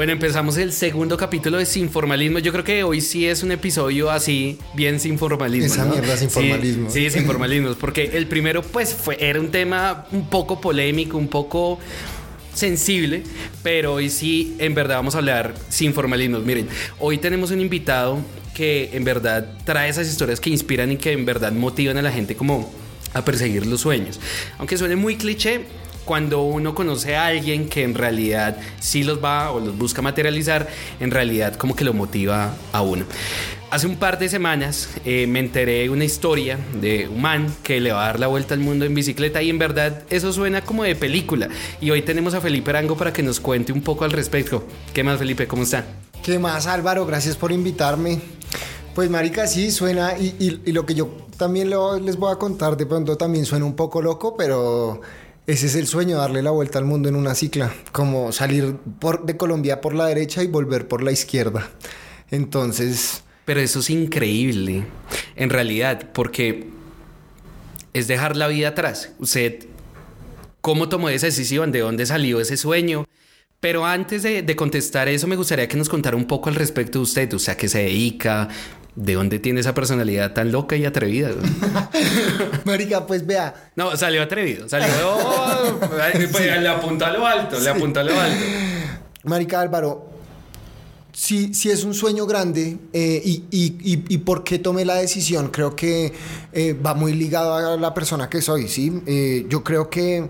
Bueno, empezamos el segundo capítulo de Sin Formalismo. Yo creo que hoy sí es un episodio así, bien sin formalismo. Esa mierda sin formalismo. Sí, sin formalismo. Porque el primero, pues, fue, era un tema un poco polémico, un poco sensible, pero hoy sí, en verdad, vamos a hablar sin formalismos. Miren, hoy tenemos un invitado que en verdad trae esas historias que inspiran y que en verdad motivan a la gente como a perseguir los sueños. Aunque suene muy cliché, cuando uno conoce a alguien que en realidad sí los va o los busca materializar, en realidad como que lo motiva a uno. Hace un par de semanas eh, me enteré de una historia de un man que le va a dar la vuelta al mundo en bicicleta y en verdad eso suena como de película. Y hoy tenemos a Felipe Arango para que nos cuente un poco al respecto. ¿Qué más Felipe? ¿Cómo está? ¿Qué más Álvaro? Gracias por invitarme. Pues marica, sí, suena y, lo que yo también les voy a contar de pronto también suena un poco loco, pero ese es el sueño, darle la vuelta al mundo en una cicla, como salir por, de Colombia por la derecha y volver por la izquierda. Entonces... Pero eso es increíble, en realidad, porque es dejar la vida atrás. Usted, ¿cómo tomó esa decisión? ¿De dónde salió ese sueño? Pero antes de, de, contestar eso, me gustaría que nos contara un poco al respecto de usted, o sea, qué se dedica, ¿De dónde tiene esa personalidad tan loca y atrevida? Marica, pues vea. No, salió atrevido. Salió. Pues, le apuntó a lo alto, le apuntó a lo alto. Marica Álvaro, si, si es un sueño grande eh, y, y, y, por qué tomé la decisión, creo que eh, va muy ligado a la persona que soy, ¿sí? Eh, yo creo que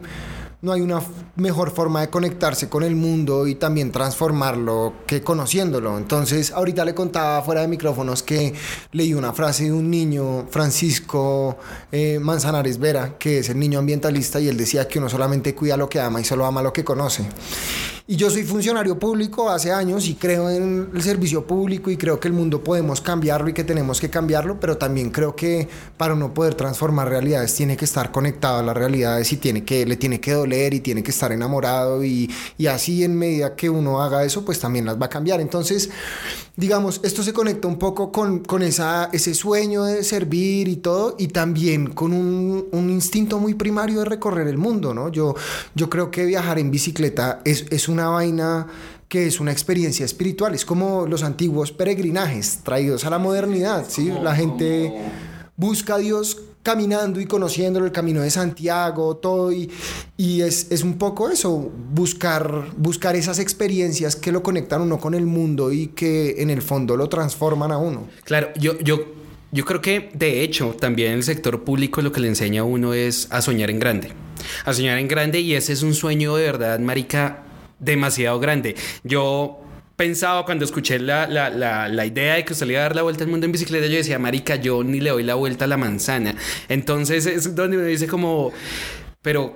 no hay una mejor forma de conectarse con el mundo y también transformarlo que conociéndolo. Entonces, ahorita le contaba fuera de micrófonos que leí una frase de un niño, Francisco eh, Manzanares Vera, que es el niño ambientalista, y él decía que uno solamente cuida lo que ama y solo ama lo que conoce. Y yo soy funcionario público hace años y creo en el servicio público y creo que el mundo podemos cambiarlo y que tenemos que cambiarlo, pero también creo que para uno poder transformar realidades tiene que estar conectado a las realidades y tiene que, le tiene que doler y tiene que estar enamorado y, y así en medida que uno haga eso, pues también las va a cambiar. Entonces, digamos, esto se conecta un poco con, con esa, ese sueño de servir y todo, y también con un, un, instinto muy primario de recorrer el mundo, ¿no? Yo, yo creo que viajar en bicicleta es, es una vaina que es una experiencia espiritual, es como los antiguos peregrinajes traídos a la modernidad, ¿sí? La gente busca a Dios caminando y conociendo el camino de Santiago, todo, y, y es, es, un poco eso, buscar, buscar esas experiencias que lo conectan uno con el mundo y que en el fondo lo transforman a uno. Claro, yo, yo, yo creo que de hecho también el sector público lo que le enseña a uno es a soñar en grande, a soñar en grande y ese es un sueño de verdad, Marica, demasiado grande. Yo pensaba cuando escuché la, la, la, la, idea de que usted le iba a dar la vuelta al mundo en bicicleta, yo decía, marica, yo ni le doy la vuelta a la manzana. Entonces es donde me dice como, pero,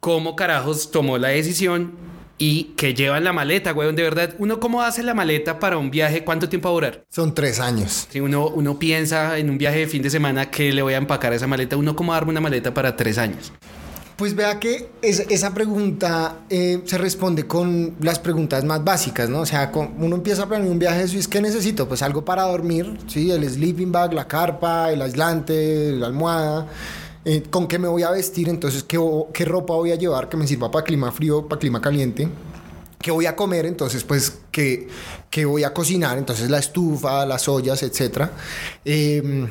¿cómo carajos tomó la decisión y que llevan la maleta, güey. De verdad, uno cómo hace la maleta para un viaje, ¿cuánto tiempo va a durar? Son tres años. Si uno, uno piensa en un viaje de fin de semana que le voy a empacar a esa maleta, uno cómo darme una maleta para tres años. Pues vea que esa pregunta eh, se responde con las preguntas más básicas, ¿no? O sea, uno empieza a planear un viaje de ¿y ¿qué necesito? Pues algo para dormir, ¿sí? El sleeping bag, la carpa, el aislante, la almohada. Eh, ¿Con qué me voy a vestir? Entonces, ¿qué, ¿qué ropa voy a llevar que me sirva para clima frío, para clima caliente? ¿Qué voy a comer? Entonces, pues, ¿qué, qué voy a cocinar? Entonces, la estufa, las ollas, etcétera. Eh,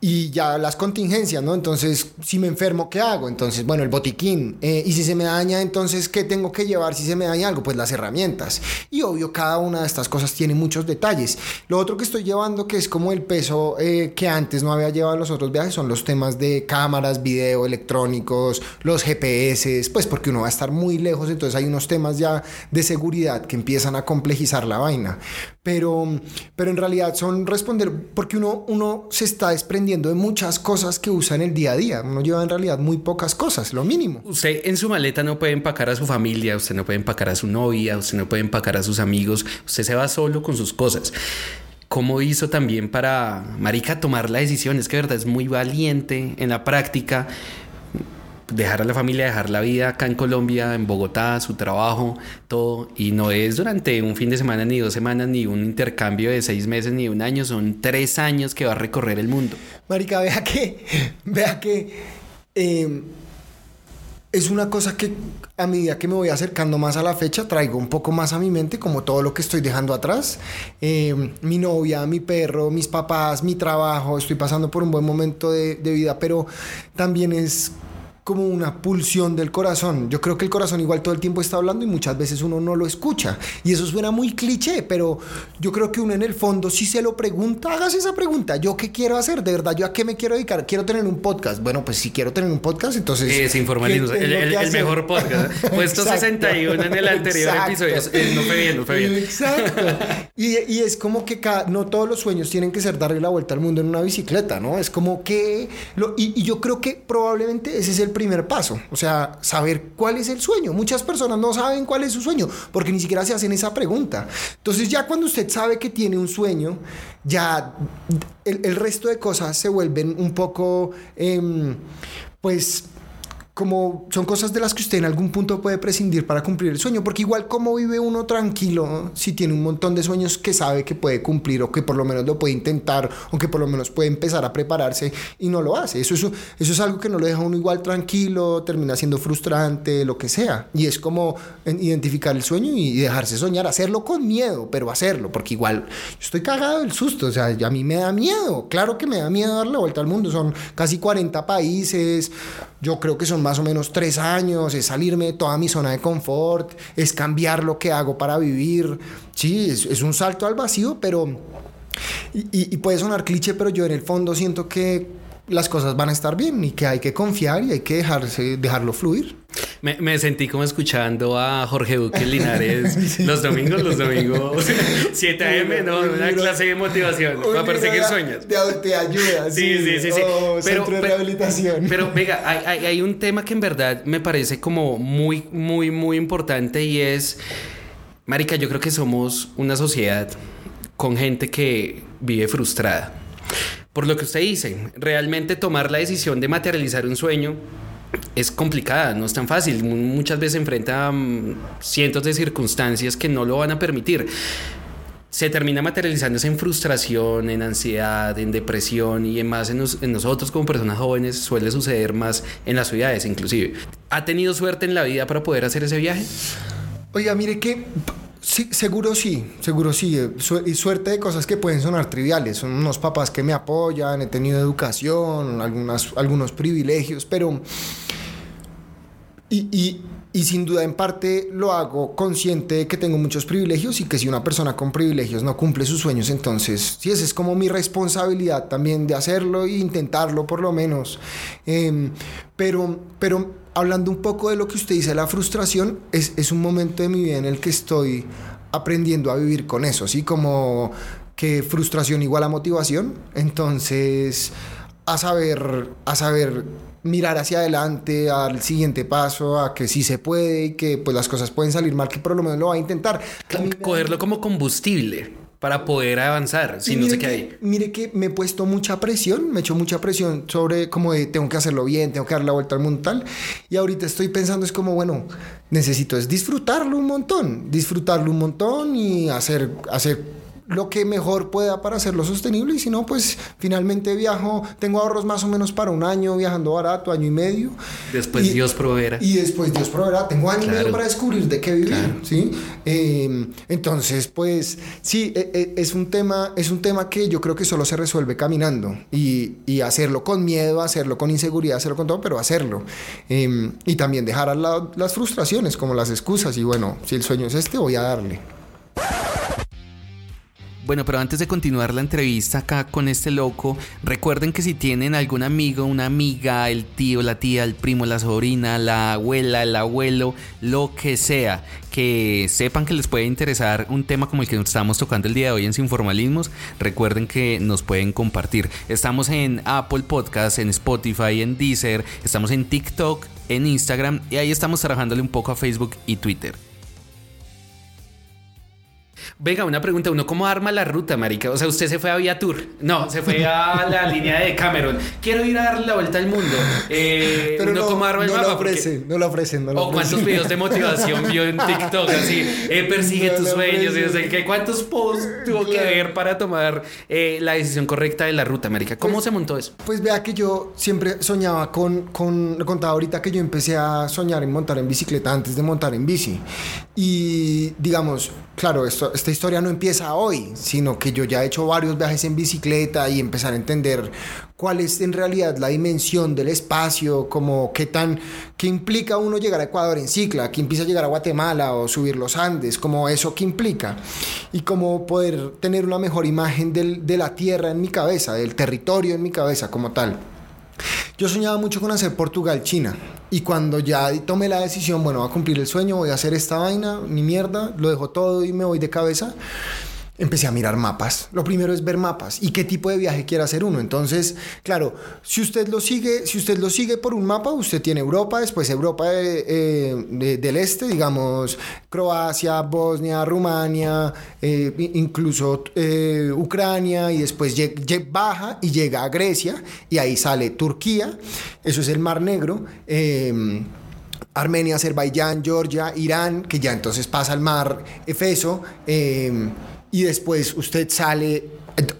y ya las contingencias, ¿no? Entonces, si me enfermo, ¿qué hago? Entonces, bueno, el botiquín. Eh, y si se me daña, entonces, ¿qué tengo que llevar si se me daña algo? Pues las herramientas. Y obvio, cada una de estas cosas tiene muchos detalles. Lo otro que estoy llevando, que es como el peso eh, que antes no había llevado en los otros viajes, son los temas de cámaras, video, electrónicos, los GPS, pues porque uno va a estar muy lejos, entonces hay unos temas ya de seguridad que empiezan a complejizar la vaina. Pero, pero en realidad son responder, porque uno, uno se está desprendiendo de muchas cosas que usa en el día a día. Uno lleva en realidad muy pocas cosas, lo mínimo. Usted en su maleta no puede empacar a su familia, usted no puede empacar a su novia, usted no puede empacar a sus amigos, usted se va solo con sus cosas. ¿Cómo hizo también para Marica tomar la decisión? Es que verdad es muy valiente en la práctica dejar a la familia, dejar la vida acá en Colombia, en Bogotá, su trabajo, todo. Y no es durante un fin de semana, ni dos semanas, ni un intercambio de seis meses, ni un año. Son tres años que va a recorrer el mundo. Marica, vea que, vea que... Eh, es una cosa que a medida que me voy acercando más a la fecha, traigo un poco más a mi mente, como todo lo que estoy dejando atrás. Eh, mi novia, mi perro, mis papás, mi trabajo, estoy pasando por un buen momento de vida, pero también es como una pulsión del corazón. Yo creo que el corazón igual todo el tiempo está hablando y muchas veces uno no lo escucha. Y eso suena muy cliché, pero yo creo que uno en el fondo si se lo pregunta, hágase esa pregunta. ¿Yo qué quiero hacer? ¿De verdad yo a qué me quiero dedicar? ¿Quiero tener un podcast? Bueno, pues si quiero tener un podcast, entonces... Es informalismo, el, el, mejor podcast. Puesto 61 en el anterior episodio. no fue bien, no fue bien. Exacto. y, y, es como que cada, no todos los sueños tienen que ser darle la vuelta al mundo en una bicicleta, ¿no? Es como que... Lo, y, y yo creo que probablemente ese es el primer paso, o sea, saber cuál es el sueño. Muchas personas no saben cuál es su sueño porque ni siquiera se hacen esa pregunta. Entonces ya cuando usted sabe que tiene un sueño, ya el, resto de cosas se vuelven un poco, eh, pues como son cosas de las que usted en algún punto puede prescindir para cumplir el sueño, porque igual como vive uno tranquilo si tiene un montón de sueños que sabe que puede cumplir o que por lo menos lo puede intentar o que por lo menos puede empezar a prepararse y no lo hace. Eso, eso, eso es algo que no lo deja uno igual tranquilo, termina siendo frustrante, lo que sea. Y es como identificar el sueño y dejarse soñar, hacerlo con miedo, pero hacerlo, porque igual yo estoy cagado del susto, o sea, a mí me da miedo, claro que me da miedo darle vuelta al mundo, son casi 40 países, yo creo que son más o menos tres años, es salirme de toda mi zona de confort, es cambiar lo que hago para vivir. Sí, es, un salto al vacío, pero... Y, y, y, puede sonar cliché, pero yo en el fondo siento que las cosas van a estar bien y que hay que confiar y hay que dejarse, dejarlo fluir. Me, me, sentí como escuchando a Jorge Duque Linares sí. los domingos, los domingos 7 a.m., ¿no? Una clase de motivación para perseguir sueños. Te, ayuda, sí, sí, sí. sí, oh, pero, centro de rehabilitación. Pero, venga, hay, hay, hay un tema que en verdad me parece como muy, muy, muy importante y es, Marica, yo creo que somos una sociedad con gente que vive frustrada. Por lo que usted dice, realmente tomar la decisión de materializar un sueño es complicada, no es tan fácil. Muchas veces enfrenta a cientos de circunstancias que no lo van a permitir. Se termina materializándose en frustración, en ansiedad, en depresión y en en, en nosotros como personas jóvenes suele suceder más en las ciudades inclusive. ¿Ha tenido suerte en la vida para poder hacer ese viaje? Oiga, mire que Sí, seguro sí, seguro sí. Su y suerte de cosas que pueden sonar triviales. Son unos papás que me apoyan, he tenido educación, algunas, algunos privilegios, pero... Y, y, sin duda en parte lo hago consciente de que tengo muchos privilegios y que si una persona con privilegios no cumple sus sueños, entonces sí, esa es como mi responsabilidad también de hacerlo e intentarlo por lo menos. Eh, pero, pero hablando un poco de lo que usted dice, la frustración es, es, un momento de mi vida en el que estoy aprendiendo a vivir con eso, así como que frustración igual a motivación, entonces a saber, a saber mirar hacia adelante, al siguiente paso, a que sí se puede y que pues las cosas pueden salir mal, que por lo menos lo va a intentar. Cogerlo como combustible para poder avanzar, si no se queda ahí. Mire que me he puesto mucha presión, me he hecho mucha presión sobre como de tengo que hacerlo bien, tengo que dar la vuelta al mundo tal. Y ahorita estoy pensando es como, bueno, necesito es disfrutarlo un montón, disfrutarlo un montón y hacer, hacer lo que mejor pueda para hacerlo sostenible y si no, pues finalmente viajo, tengo ahorros más o menos para un año viajando barato, año y medio. Después y, Dios proveerá. Y después Dios proveerá, tengo año claro. y medio para descubrir de qué vivir, claro. ¿sí? Eh, entonces, pues sí, eh, es un, tema, es un tema que yo creo que solo se resuelve caminando y, y hacerlo con miedo, hacerlo con inseguridad, hacerlo con todo, pero hacerlo. Eh, y también dejar al lado las frustraciones como las excusas y bueno, si el sueño es este, voy a darle. Bueno, pero antes de continuar la entrevista acá con este loco, recuerden que si tienen algún amigo, una amiga, el tío, la tía, el primo, la sobrina, la abuela, el abuelo, lo que sea, que sepan que les puede interesar un tema como el que estamos tocando el día de hoy en Sin Formalismos, recuerden que nos pueden compartir. Estamos en Apple Podcast, en Spotify, en Deezer, estamos en TikTok, en Instagram y ahí estamos trabajándole un poco a Facebook y Twitter. Venga, una pregunta. ¿Uno cómo arma la ruta, marica? O sea, usted se fue a Vía Tour. No, se fue a la línea de Cameron. Quiero ir a darle la vuelta al mundo. Eh, Pero no, cómo arma el no mapa, lo porque- ofrecen, no lo ofrecen, no lo o cuántos ofrecen. videos de motivación vio en TikTok, así, eh, persigue No tus lo sueños, y ofrecen. qué, cuántos posts tuvo que ver para tomar eh, la decisión correcta de la ruta, marica. ¿Cómo Pues- se montó eso? Pues vea que yo siempre soñaba con, con, le contaba ahorita que yo empecé a soñar en montar en bicicleta antes de montar en bici. Y digamos, claro, esto, esta historia no empieza hoy, sino que yo ya he hecho varios viajes en bicicleta y empezar a entender cuál es en realidad la dimensión del espacio, como qué tan, qué implica uno llegar a Ecuador en cicla, qué implica llegar a Guatemala o subir los Andes, como eso que implica, y cómo poder tener una mejor imagen de la tierra en mi cabeza, del territorio en mi cabeza como tal. Yo soñaba mucho con hacer Portugal-China. Y cuando ya tomé la decisión, bueno, voy a cumplir el sueño, voy a hacer esta vaina, ni mierda, lo dejo todo y me voy de cabeza. Empecé a mirar mapas. Lo primero es ver mapas y qué tipo de viaje quiere hacer uno. Entonces, claro, si usted lo sigue, si usted lo sigue por un mapa, usted tiene Europa, después Europa eh, de- del este, digamos Croacia, Bosnia, Rumania, eh, incluso eh, Ucrania y después baja y llega a Grecia y ahí sale Turquía. Eso es el Mar Negro. eh, Armenia, Azerbaiyán, Georgia, Irán, que ya entonces pasa al mar Efeso, eh, y después usted sale,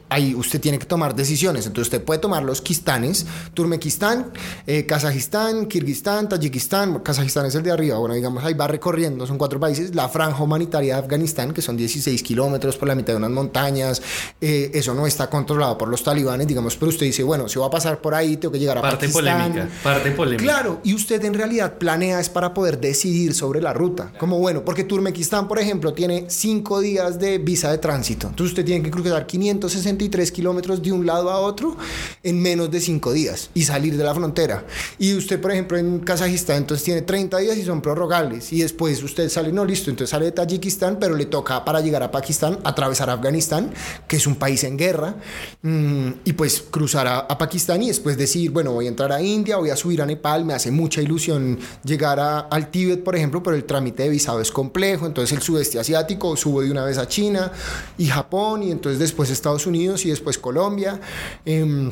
ahí usted tiene que tomar decisiones, entonces usted puede tomar los Kistanes, Turmequistán, eh, Kazajistán, Kirguistán, Tayikistán, Kazajistán es el de arriba, bueno, digamos, ahí va recorriendo, son cuatro países, la franja humanitaria de Afganistán, que son 16 kilómetros por la mitad de unas montañas, eh, eso no está controlado por los talibanes, digamos, pero usted dice, bueno, si voy a pasar por ahí, tengo que llegar a Parte Pakistán. polémica, parte polémica. Claro, y usted en realidad planea es para poder decidir sobre la ruta. Como bueno, porque Turmequistán, por ejemplo, tiene cinco días de visa de tránsito. Entonces usted tiene que cruzar 563 kilómetros de un lado a otro en menos de cinco días y salir de la frontera. Y usted, por ejemplo, en Kazajistán, entonces tiene 30 días y son prorrogables. Y después usted sale, no, listo, entonces sale de Tayikistán, pero le toca para llegar a Pakistán atravesar Afganistán, que es un país en guerra, mm, y pues cruzar a, a Pakistán y después decir, bueno, voy a entrar a India, voy a subir a Nepal, me hace mucha ilusión llegar a- al Tíbet, por ejemplo, pero el trámite de visado es complejo, entonces el sudeste asiático subo de una vez a China y Japón y entonces después Estados Unidos y después Colombia. Em,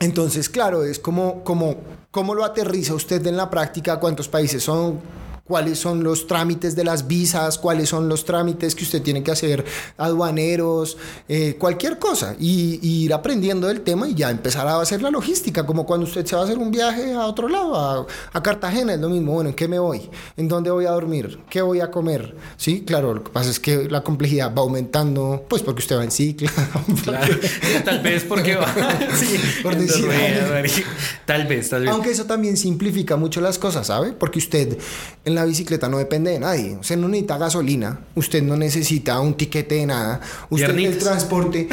entonces, claro, es como, como, cómo lo aterriza usted en la práctica, cuántos países son, cuáles son los trámites de las visas, cuáles son los trámites que usted tiene que hacer aduaneros, eh, cualquier cosa, y, y ir aprendiendo del tema y ya empezar a hacer la logística, como cuando usted se va a hacer un viaje a otro lado, a, a Cartagena, es lo mismo, bueno, ¿en qué me voy? ¿En dónde voy a dormir? ¿Qué voy a comer? Sí, claro, lo que pasa es que la complejidad va aumentando, pues porque usted va en cicla, Claro. Tal vez porque va. sí, Por decir. Tal vez, tal vez. Aunque eso también simplifica mucho las cosas, ¿sabe? Porque usted en la bicicleta no depende de nadie. Usted no necesita gasolina, usted no necesita un tiquete de nada. Usted en el Piernitas. transporte,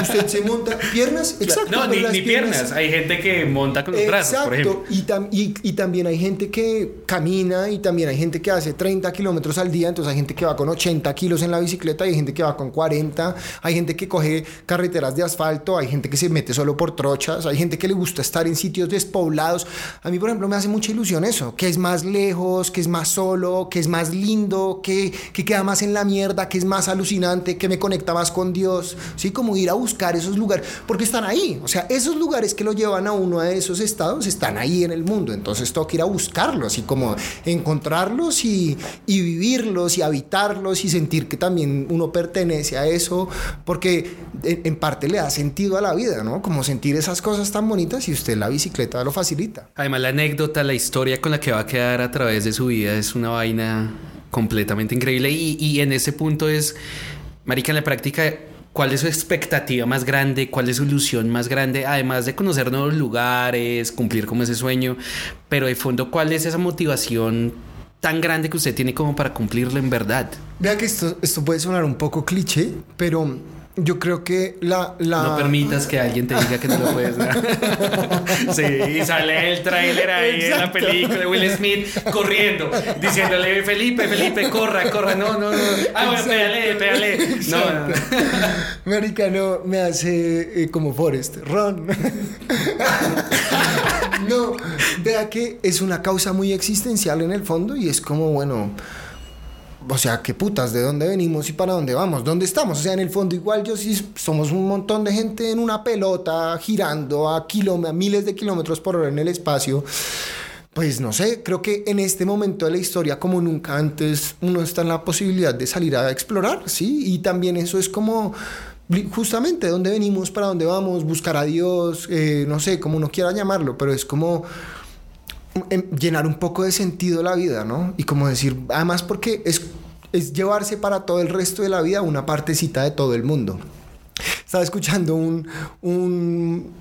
usted se monta piernas, exacto. no, ni, piernas. Hay gente que monta con los brazos, por ejemplo. Y, tam- y, y también hay gente que camina y también hay gente que hace 30 kilómetros al día, entonces hay gente que va con 80 kilos en la bicicleta, y hay gente que va con 40, hay gente que coge carreteras de asfalto, hay gente que se mete solo por trochas, hay gente que le gusta estar en sitios despoblados. A mí, por ejemplo, me hace mucha ilusión eso, que es más lejos, que es más solo, que es más lindo, que, que queda más en la mierda, que es más alucinante, que me conecta más con Dios, ¿sí? Como ir a buscar esos lugares, porque están ahí, o sea, esos lugares que lo llevan a uno a esos estados están ahí en el mundo, entonces toca ir a buscarlos y como encontrarlos y, y vivirlos y habitarlos y sentir que también uno pertenece a eso, porque en, en parte le da sentido a la vida, ¿no? Como sentir esas cosas tan bonitas y usted la bicicleta lo facilita. Además, la anécdota, la historia con la que va a quedar a través de su vida es una vaina completamente increíble. Y, y en ese punto es, Marica, en la práctica, ¿cuál es su expectativa más grande? ¿Cuál es su ilusión más grande? Además de conocer nuevos lugares, cumplir como ese sueño, pero de fondo, ¿cuál es esa motivación tan grande que usted tiene como para cumplirlo en verdad? Vea que esto, esto puede sonar un poco cliché, pero yo creo que la... la... No permitas que alguien te diga que no lo puedes dar. sí, y sale el tráiler ahí en la Exacto. película de Will Smith corriendo, diciéndole, Felipe, Felipe, corra, corra, no, no, no. Ah, bueno, Exacto. pégale, pégale. No, no, no. Marica, no, me hace eh, como Forrest, Ron. no, vea que es una causa muy existencial en el fondo y es como, bueno, o sea, qué putas, ¿de dónde venimos y para dónde vamos? ¿Dónde estamos? O sea, en el fondo igual yo sí somos un montón de gente en una pelota girando a, a miles de kilómetros por hora en el espacio. Pues no sé, creo que en este momento de la historia, como nunca antes, uno está en la posibilidad de salir a explorar, ¿sí? Y también eso es como justamente de dónde venimos, para dónde vamos, buscar a Dios, eh, no sé, como uno quiera llamarlo, pero es como llenar un poco de sentido la vida, ¿no? Y como decir, además porque es, es llevarse para todo el resto de la vida una partecita de todo el mundo. Estaba escuchando un, un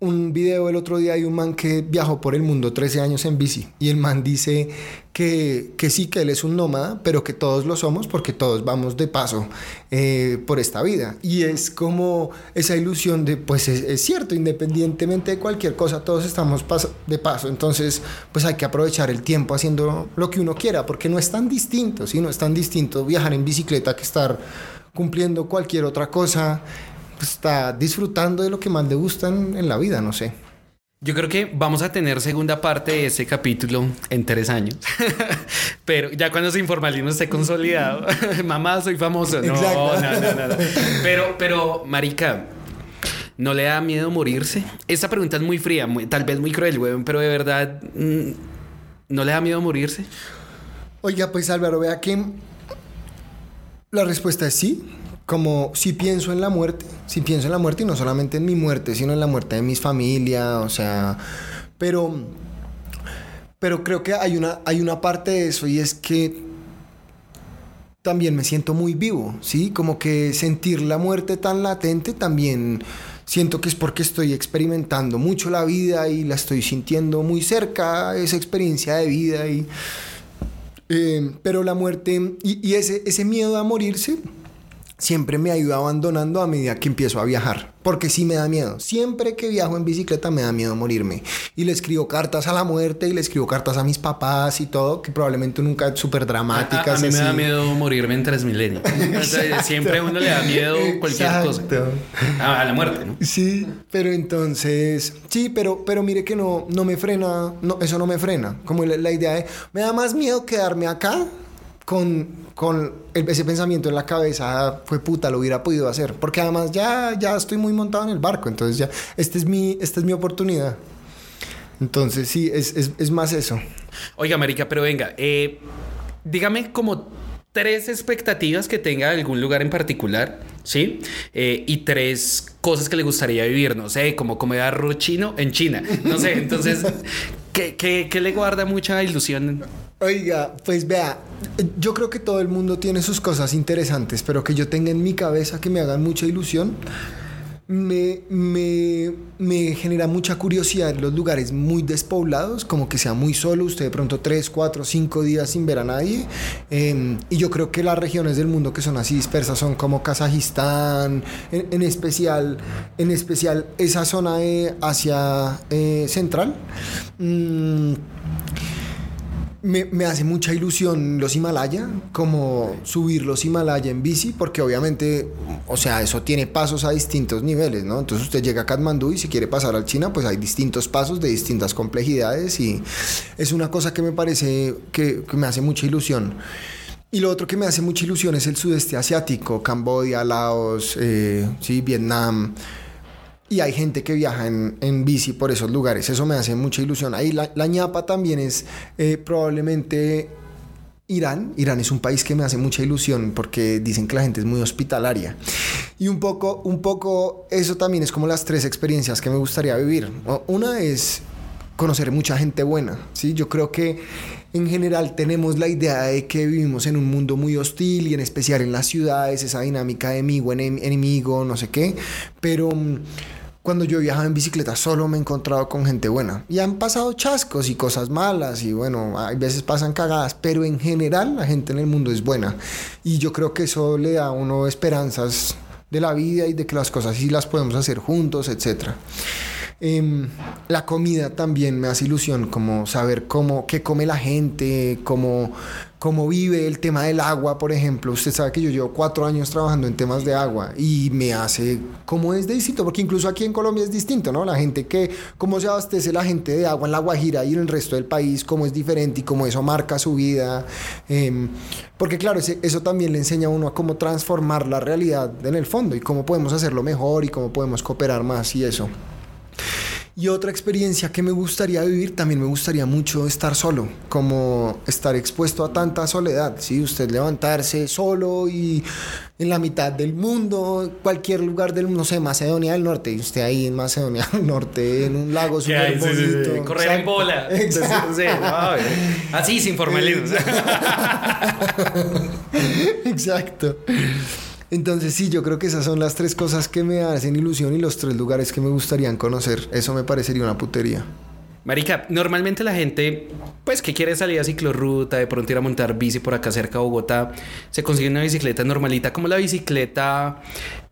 un video el otro día de un man que viajó por el mundo 13 años en bici y el man dice que, que sí, que él es un nómada, pero que todos lo somos porque todos vamos de paso eh, por esta vida. Y es como esa ilusión de, pues es, cierto, independientemente de cualquier cosa, todos estamos de paso. Entonces, pues hay que aprovechar el tiempo haciendo lo que uno quiera, porque no es tan distinto, ¿sí? No es tan distinto viajar en bicicleta que estar cumpliendo cualquier otra cosa pues, está disfrutando de lo que más le gusta en, la vida, no sé. Yo creo que vamos a tener segunda parte de ese capítulo en tres años. Pero ya cuando su informalismo esté consolidado, mamá, soy famoso. No, no, no, no, Pero, pero, Marica, ¿no le da miedo morirse? Esta pregunta es muy fría, tal vez muy cruel, weón, pero de verdad, mm, ¿no le da miedo morirse? Oiga, pues Álvaro, vea que la respuesta es sí como si pienso en la muerte, si pienso en la muerte y no solamente en mi muerte, sino en la muerte de mis familias, o sea, pero, pero creo que hay una, hay una parte de eso y es que también me siento muy vivo, ¿sí? Como que sentir la muerte tan latente también siento que es porque estoy experimentando mucho la vida y la estoy sintiendo muy cerca, esa experiencia de vida y... Eh, pero la muerte y, y ese, ese miedo a morirse siempre me ha ido abandonando a medida que empiezo a viajar, porque sí me da miedo. Siempre que viajo en bicicleta me da miedo morirme. Y le escribo cartas a la muerte y le escribo cartas a mis papás y todo, que probablemente nunca súper dramáticas. A, a, mí me da miedo morirme en tres milenios. siempre a uno le da miedo cualquier cosa. A, la muerte, ¿no? Sí, pero entonces, sí, pero, pero mire que no, no me frena, no, eso no me frena. Como la, la idea de, me da más miedo quedarme acá con, con ese pensamiento en la cabeza, fue puta, lo hubiera podido hacer. Porque además ya, ya estoy muy montado en el barco, entonces ya, esta es mi, esta es mi oportunidad. Entonces sí, es, es, es más eso. Oiga, Marica, pero venga, eh, dígame como tres expectativas que tenga algún lugar en particular, ¿sí? Eh, y tres cosas que le gustaría vivir, no sé, como comer arroz chino en China, no sé, entonces, ¿qué, qué, qué le guarda mucha ilusión Oiga, pues vea, yo creo que todo el mundo tiene sus cosas interesantes, pero que yo tenga en mi cabeza que me hagan mucha ilusión, me, me, genera mucha curiosidad los lugares muy despoblados, como que sea muy solo, usted de pronto tres, cuatro, cinco días sin ver a nadie. Em, y yo creo que las regiones del mundo que son así dispersas son como Kazajistán, en, especial, en especial esa zona de Asia eh, Central. Mm, me, hace mucha ilusión los Himalaya, como subir los Himalaya en bici, porque obviamente, o sea, eso tiene pasos a distintos niveles, ¿no? Entonces usted llega a Katmandú y si quiere pasar al China, pues hay distintos pasos de distintas complejidades y es una cosa que me parece que, me hace mucha ilusión. Y lo otro que me hace mucha ilusión es el sudeste asiático, Camboya, Laos, eh, sí, Vietnam y hay gente que viaja en, en, bici por esos lugares. Eso me hace mucha ilusión. Ahí la, la ñapa también es eh, probablemente Irán. Irán es un país que me hace mucha ilusión porque dicen que la gente es muy hospitalaria. Y un poco, un poco eso también es como las tres experiencias que me gustaría vivir. Una es conocer mucha gente buena. ¿sí? Yo creo que en general tenemos la idea de que vivimos en un mundo muy hostil y en especial en las ciudades, esa dinámica de amigo, enemigo, no sé qué. Pero mm, cuando yo viajaba en bicicleta solo me he encontrado con gente buena. Y han pasado chascos y cosas malas y bueno, hay veces pasan cagadas, pero en general la gente en el mundo es buena. Y yo creo que eso le da a uno esperanzas de la vida y de que las cosas sí las podemos hacer juntos, etc. Em, la comida también me hace ilusión, como saber cómo, qué come la gente, cómo, cómo vive el tema del agua, por ejemplo. Usted sabe que yo llevo cuatro años trabajando en temas de agua y me hace cómo es de distinto, porque incluso aquí en Colombia es distinto, ¿no? La gente que, cómo se abastece la gente de agua en la Guajira y en el resto del país, cómo es diferente y cómo eso marca su vida. Em, porque claro, eso también le enseña a uno a cómo transformar la realidad en el fondo y cómo podemos hacerlo mejor y cómo podemos cooperar más y eso. Y otra experiencia que me gustaría vivir, también me gustaría mucho estar solo, como estar expuesto a tanta soledad, ¿sí? Usted levantarse solo y en la mitad del mundo, cualquier lugar del mundo, no sé, Macedonia del Norte, y usted ahí en Macedonia del Norte, en un lago súper bonito. Correr en bola. Exacto. así, sin formalismo. Exacto. Entonces sí, yo creo que esas son las tres cosas que me hacen ilusión y los tres lugares que me gustaría conocer. Eso me parecería una putería. Marica, normalmente la gente, pues que quiere salir a ciclorruta, de pronto ir a montar bici por acá cerca de Bogotá, se consigue una bicicleta normalita, como la bicicleta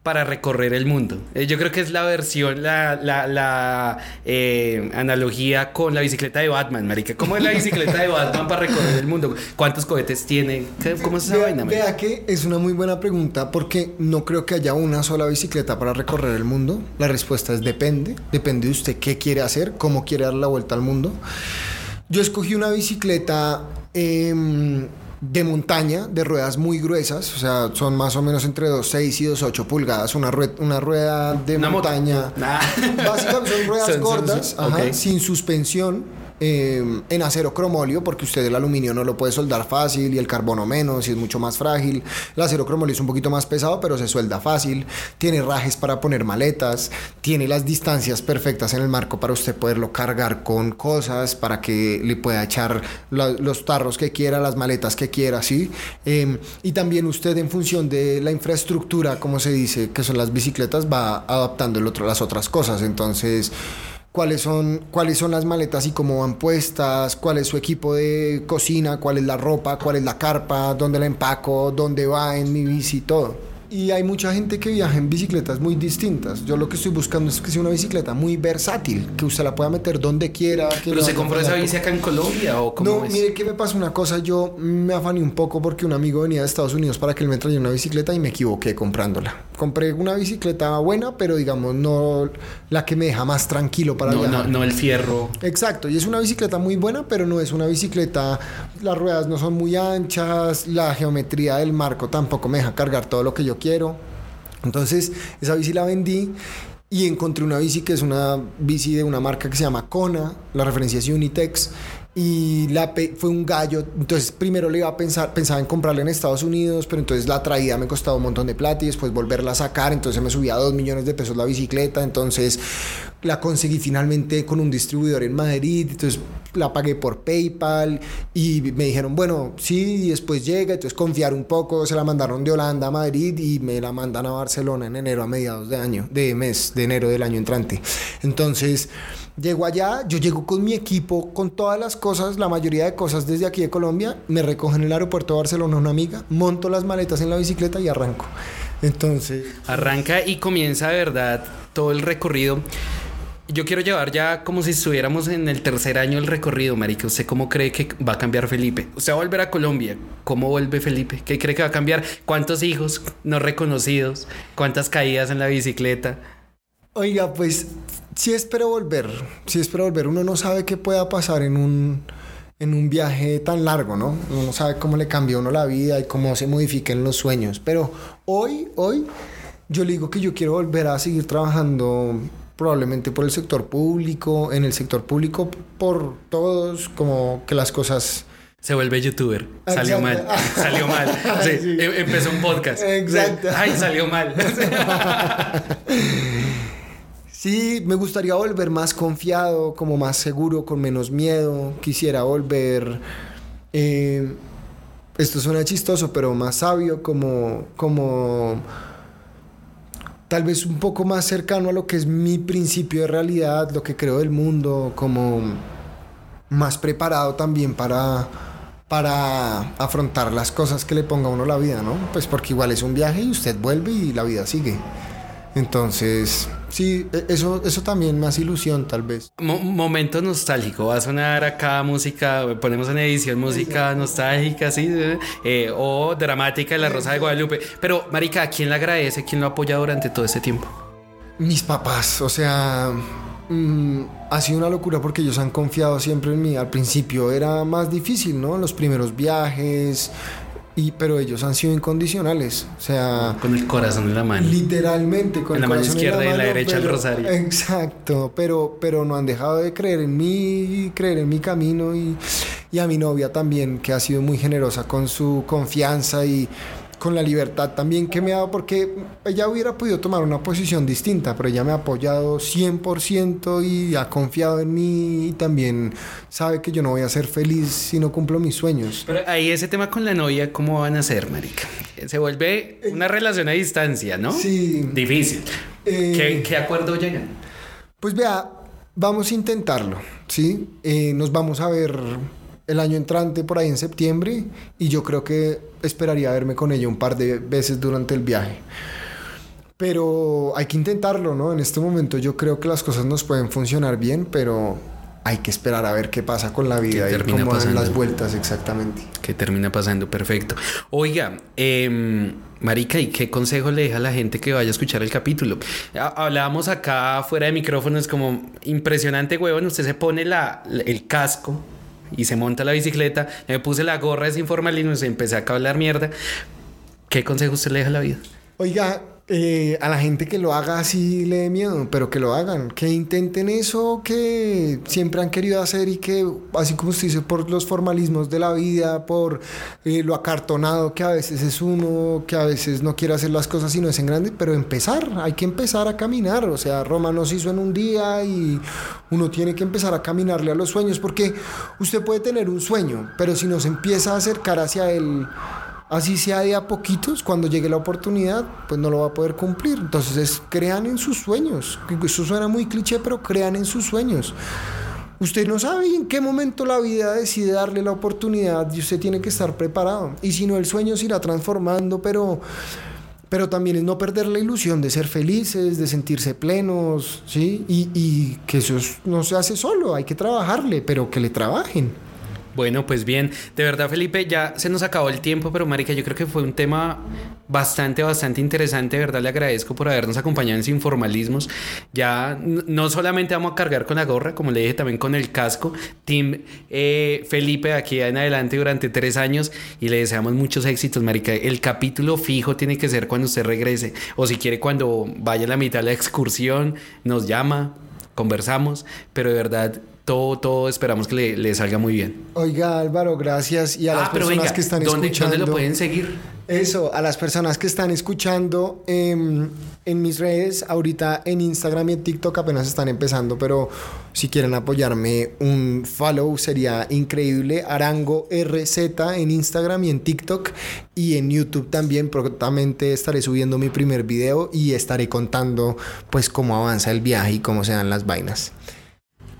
para recorrer el mundo. Eh, yo creo que es la versión, la, la, eh, analogía con la bicicleta de Batman, marica. ¿Cómo es la bicicleta de Batman para recorrer el mundo? ¿Cuántos cohetes tiene? ¿Cómo es esa vaina, Vea que es una muy buena pregunta porque no creo que haya una sola bicicleta para recorrer el mundo. La respuesta es depende. Depende de usted qué quiere hacer, cómo quiere dar la vuelta al mundo. Yo escogí una bicicleta... Eh, de montaña, de ruedas muy gruesas, o sea, son más o menos entre 2,6 y 2,8 pulgadas, una, rueda, una rueda de montaña. Básicamente son ruedas gordas, sin suspensión Em, en acero cromolio, porque usted el aluminio no lo puede soldar fácil y el carbono menos y es mucho más frágil. El acero cromolio es un poquito más pesado, pero se suelda fácil. Tiene rajes para poner maletas, tiene las distancias perfectas en el marco para usted poderlo cargar con cosas, para que le pueda echar los tarros que quiera, las maletas que quiera, ¿sí? Em, y también usted en función de la infraestructura, como se dice, que son las bicicletas, va adaptando las otras cosas. Entonces, cuáles son, cuáles son las maletas y cómo van puestas, cuál es su equipo de cocina, cuál es la ropa, cuál es la carpa, dónde la empaco, dónde va en mi bici, todo. Y hay mucha gente que viaja en bicicletas muy distintas. Yo lo que estoy buscando es que sea una bicicleta muy versátil, que usted la pueda meter donde quiera. ¿Pero se compró esa bici acá en Colombia o cómo No, mire que me pasa una cosa. Yo me afané un poco porque un amigo venía de Estados Unidos para que él me trajera una bicicleta y me equivoqué comprándola. Compré una bicicleta buena, pero digamos no la que me deja más tranquilo para no, viajar. No, no el fierro. Exacto, y es una bicicleta muy buena, pero no es una bicicleta... Las ruedas no son muy anchas, la geometría del marco tampoco me deja cargar todo lo que yo quiero. Entonces, esa bici la vendí y encontré una bici que es una bici de una marca que se llama Kona, la referencia es Unitex, y la fue un gallo. Entonces, primero le iba a pensar, pensaba en comprarla en Estados Unidos, pero entonces la traída me costaba un montón de plata y después volverla a sacar. Entonces me subía a millones de pesos la bicicleta. Entonces la conseguí finalmente con un distribuidor en Madrid. Entonces la pagué por PayPal y me dijeron, bueno, sí, y después llega. Entonces confiar un poco. Se la mandaron de Holanda a Madrid y me la mandan a Barcelona en enero a mediados de año, de mes, de enero del año entrante. Entonces. Llego allá, yo llego con mi equipo, con todas las cosas, la mayoría de cosas desde aquí de Colombia, me recogen en el aeropuerto de Barcelona una amiga, monto las maletas en la bicicleta y arranco. Entonces... Arranca y comienza de verdad todo el recorrido. Yo quiero llevar ya como si estuviéramos en el tercer año el recorrido, Marica. ¿Usted cómo cree que va a cambiar Felipe? Usted va a volver a Colombia. ¿Cómo vuelve Felipe? ¿Qué cree que va a cambiar? ¿Cuántos hijos no reconocidos? ¿Cuántas caídas en la bicicleta? Oiga, pues sí espero volver, sí espero volver. Uno no sabe qué pueda pasar en un, en un viaje tan largo, ¿no? Uno no sabe cómo le cambió a uno la vida y cómo se modifiquen los sueños. Pero hoy, hoy, yo le digo que yo quiero volver a seguir trabajando probablemente por el sector público, en el sector público por todos, como que las cosas... Se vuelve youtuber. Salió mal. Salió mal. Sí, em, Empezó un podcast. Exacto. Ay, salió mal. Sí, me gustaría volver más confiado, como más seguro, con menos miedo. Quisiera volver, eh, esto suena chistoso, pero más sabio, como, como tal vez un poco más cercano a lo que es mi principio de realidad, lo que creo del mundo, como más preparado también para, para afrontar las cosas que le ponga a uno la vida, ¿no? Pues porque igual es un viaje y usted vuelve y la vida sigue. Entonces, sí, e, eso, eso también más ilusión tal vez. momento nostálgico, va a sonar acá música, ponemos en edición música nostálgica, sí, eh, o dramática de La Rosa de Guadalupe. Pero, Marica, ¿a quién le agradece? ¿Quién lo apoya durante todo ese tiempo? Mis papás, o sea, mm, ha sido una locura porque ellos han confiado siempre en mí. Al principio era más difícil, ¿no? Los primeros viajes, y, pero ellos han sido incondicionales, o sea... Con el corazón en la mano. Literalmente, con en la mano izquierda y la derecha el rosario. Exacto, pero, pero no han dejado de creer en mí, creer en mi camino y, y a mi novia también, que ha sido muy generosa con su confianza y con la libertad también que me ha dado, porque ella hubiera podido tomar una posición distinta, pero ella me ha apoyado 100% y ha confiado en mí y también sabe que yo no voy a ser feliz si no cumplo mis sueños. Pero ahí ese tema con la novia, ¿cómo van a ser, marica? Se vuelve una relación a distancia, ¿no? Sí. Difícil. Eh, ¿Qué, acuerdo llegan? Pues vea, vamos a intentarlo, ¿sí? Eh, nos vamos a ver el año entrante por ahí en septiembre y yo creo que esperaría verme con ella un par de veces durante el viaje. Pero hay que intentarlo, ¿no? En este momento yo creo que las cosas nos pueden funcionar bien, pero hay que esperar a ver qué pasa con la vida y cómo dan las vueltas exactamente. ¿Qué termina pasando? Perfecto. Oiga, eh, Marica, ¿y qué consejo le deja a la gente que vaya a escuchar el capítulo? Hablábamos acá fuera de micrófonos como impresionante, huevón. Usted se pone la, el casco y se monta la bicicleta, me puse la gorra de informalismo y empecé a hablar mierda. ¿Qué consejo usted le deja a la vida? Oiga, eh, a la gente que lo haga así le dé miedo, pero que lo hagan, que intenten eso que siempre han querido hacer y que, así como usted dice, por los formalismos de la vida, por eh, lo acartonado que a veces es uno, que a veces no quiere hacer las cosas y no es en grande, pero empezar, hay que empezar a caminar, o sea, Roma no se hizo en un día y uno tiene que empezar a caminarle a los sueños, porque usted puede tener un sueño, pero si nos empieza a acercar hacia él, así sea de a poquitos, cuando llegue la oportunidad, pues no lo va a poder cumplir. Entonces, crean en sus sueños. Eso suena muy cliché, pero crean en sus sueños. Usted no sabe en qué momento la vida decide darle la oportunidad y usted tiene que estar preparado. Y si no, el sueño se irá transformando, pero, pero también es no perder la ilusión de ser felices, de sentirse plenos, ¿sí? Y, y que eso no se hace solo, hay que trabajarle, pero que le trabajen. Bueno, pues bien, de verdad Felipe, ya se nos acabó el tiempo, pero Marica, yo creo que fue un tema bastante, bastante interesante, de verdad le agradezco por habernos acompañado en Sin Formalismos. Ya no solamente vamos a cargar con la gorra, como le dije, también con el casco. Team eh, Felipe, aquí en adelante durante tres años y le deseamos muchos éxitos, Marica. El capítulo fijo tiene que ser cuando usted regrese, o si quiere cuando vaya a la mitad de la excursión, nos llama, conversamos, pero de verdad todo, todo esperamos que le, salga muy bien. Oiga, Álvaro, gracias. Y a las ah, personas que están escuchando. ¿Dónde lo pueden seguir? Eso, a las personas que están escuchando em, en mis redes, ahorita en Instagram y en TikTok apenas están empezando, pero si quieren apoyarme, un follow sería increíble. Arango RZ en Instagram y en TikTok y en YouTube también. Prontamente estaré subiendo mi primer video y estaré contando pues cómo avanza el viaje y cómo se dan las vainas.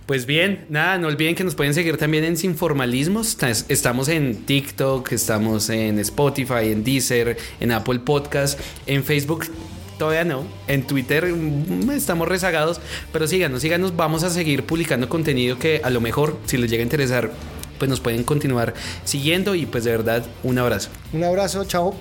Pues bien, nada, no olviden que nos pueden seguir también en Sin Formalismos. Estamos en TikTok, estamos en Spotify, en Deezer, en Apple Podcast, en Facebook. Todavía no. En Twitter mm, estamos rezagados. Pero síganos, síganos. Vamos a seguir publicando contenido que a lo mejor, si les llega a interesar, pues nos pueden continuar siguiendo. Y pues de verdad, un abrazo. Un abrazo, chao.